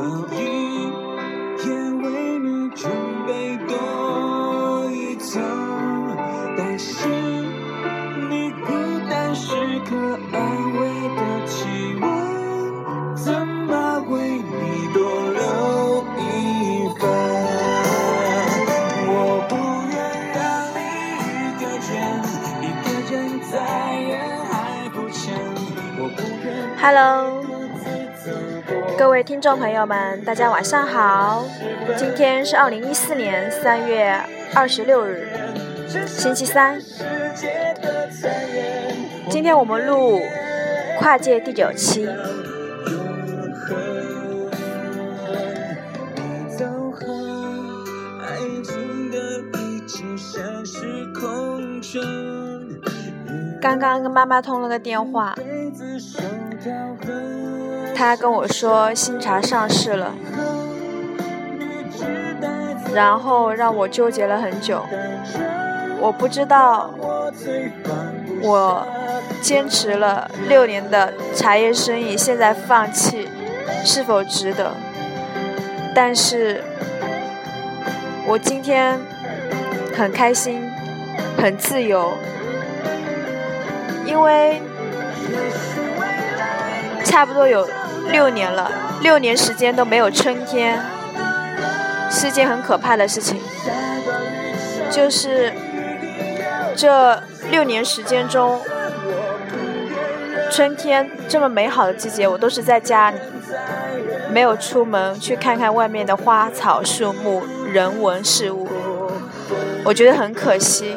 某一听众朋友们，大家晚上好。今天是二零一四年三月二十六日，星期三。今天我们录跨界第九期。刚刚跟妈妈通了个电话，他，跟我说新茶上市了，然后让我纠结了很久。我不知道我坚持了六年的茶叶生意，现在放弃是否值得？但是，我今天很开心，很自由，因为差不多有六年了，六年时间都没有春天，是件很可怕的事情。就是这六年时间中，春天这么美好的季节，我都是在家里，没有出门去看看外面的花草树木、人文事物，我觉得很可惜。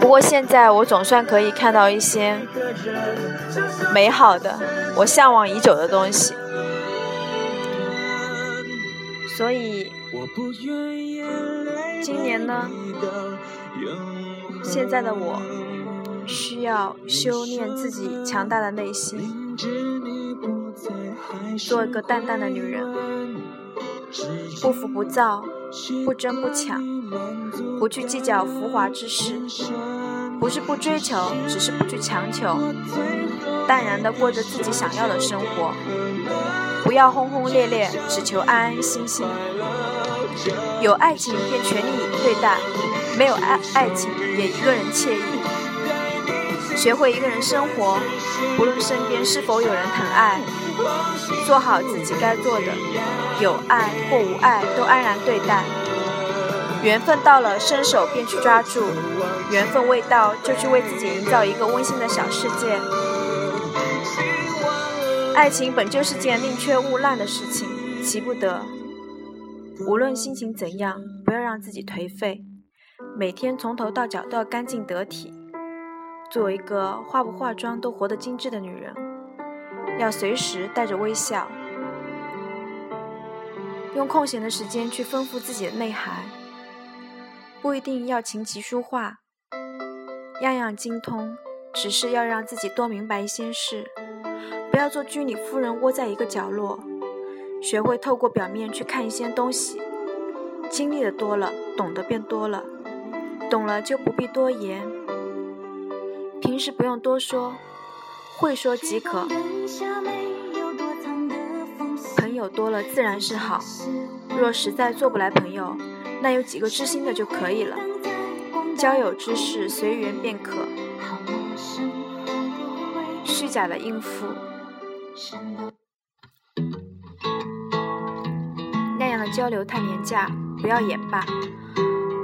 不过现在我总算可以看到一些美好的、我向往已久的东西，所以今年呢现在的我需要修炼自己强大的内心。做一个淡淡的女人不浮不躁，不争不抢，不去计较浮华之事，不是不追求，只是不去强求，淡然地过着自己想要的生活，不要轰轰烈烈，只求安安心心。有爱情便全力以对待，没有爱爱情也一个人惬意。学会一个人生活，不论身边是否有人疼爱，做好自己该做的，有爱或无爱都安然对待。缘分到了，伸手便去抓住；缘分未到，就去为自己营造一个温馨的小世界。爱情本就是件宁缺毋滥的事情，急不得。无论心情怎样，不要让自己颓废，每天从头到脚都要干净得体。做一个化不化妆都活得精致的女人，要随时带着微笑，用空闲的时间去丰富自己的内涵。不一定要琴棋书画，样样精通，只是要让自己多明白一些事。不要做居里夫人，窝在一个角落。学会透过表面去看一些东西，经历的多了，懂得便多了，懂了就不必多言。平时不用多说，会说即可。朋友多了自然是好，若实在做不来朋友，那有几个知心的就可以了。交友之事随缘便可，虚假的应付，那样的交流太廉价，不要也罢。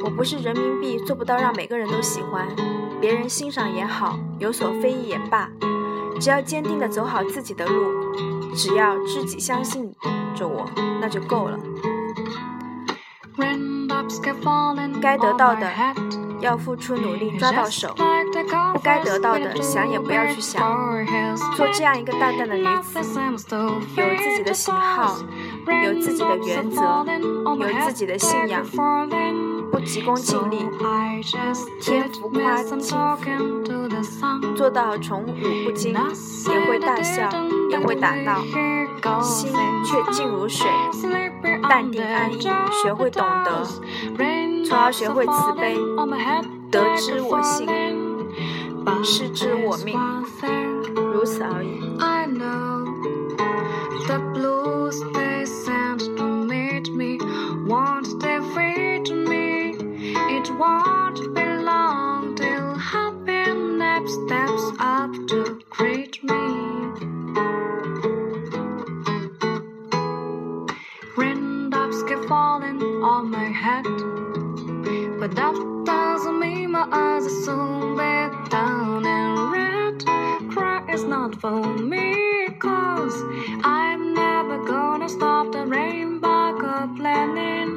我不是人民币，做不到让每个人都喜欢，别人欣赏也好，有所非议也罢，只要坚定地走好自己的路，只要知己相信着我，那就够了。该得到的要付出努力抓到手，不该得到的想也不要去想。做这样一个淡淡的女子，有自己的喜好，有自己的原则，有自己的信仰，不急功近利，天浮夸轻浮，做到宠辱不惊，也会大笑，也会打闹，心却静如水，淡定安逸，学会懂得，从而学会慈悲。得之我幸，失之我命，如此而已。for me, cause I'm never gonna stop the rain, planning.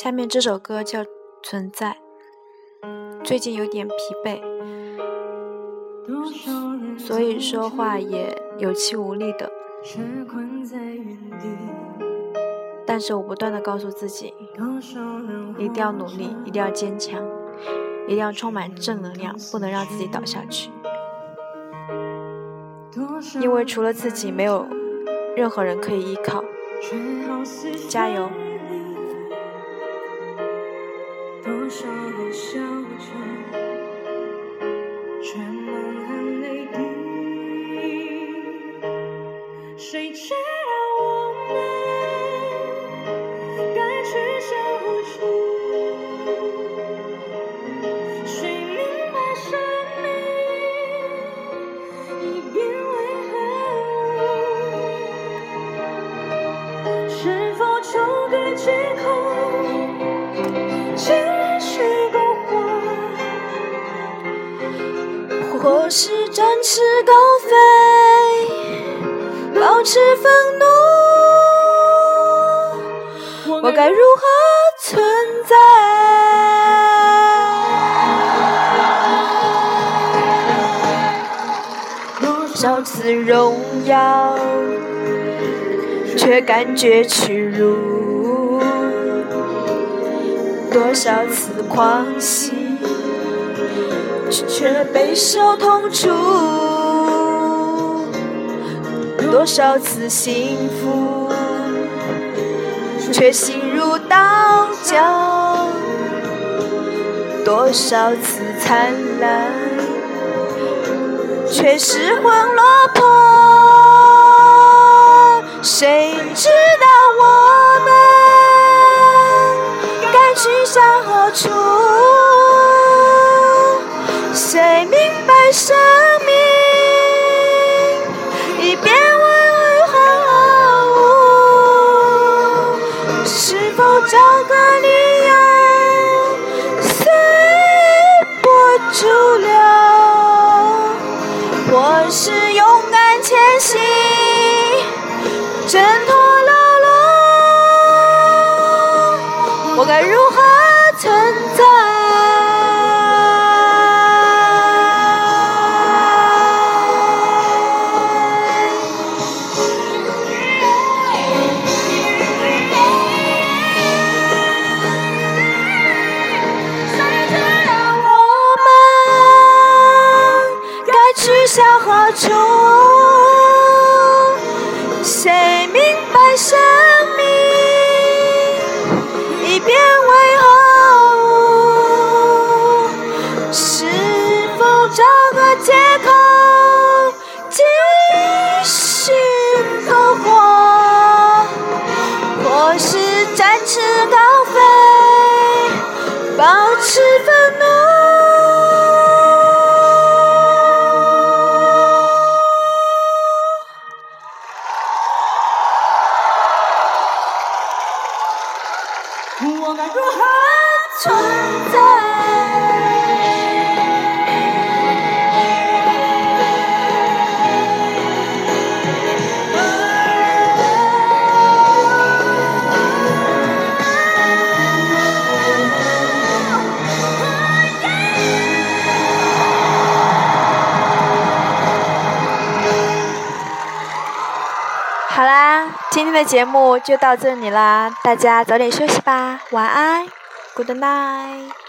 下面这首歌叫《存在》，最近有点疲惫，所以说话也有气无力的。但是我不断的告诉自己，一定要努力，一定要坚强，一定要充满正能量，不能让自己倒下去。因为除了自己，没有任何人可以依靠。加油！就该借口？或是展翅高飞，保持愤怒，我该如何存在？多少次荣耀，却感觉屈辱；多少次狂喜，却备受痛楚；多少次幸福，却心如刀绞；多少次灿烂，却失魂落魄。谁知道我？向何处。的节目就到这里啦，大家早点休息吧，晚安，Good night。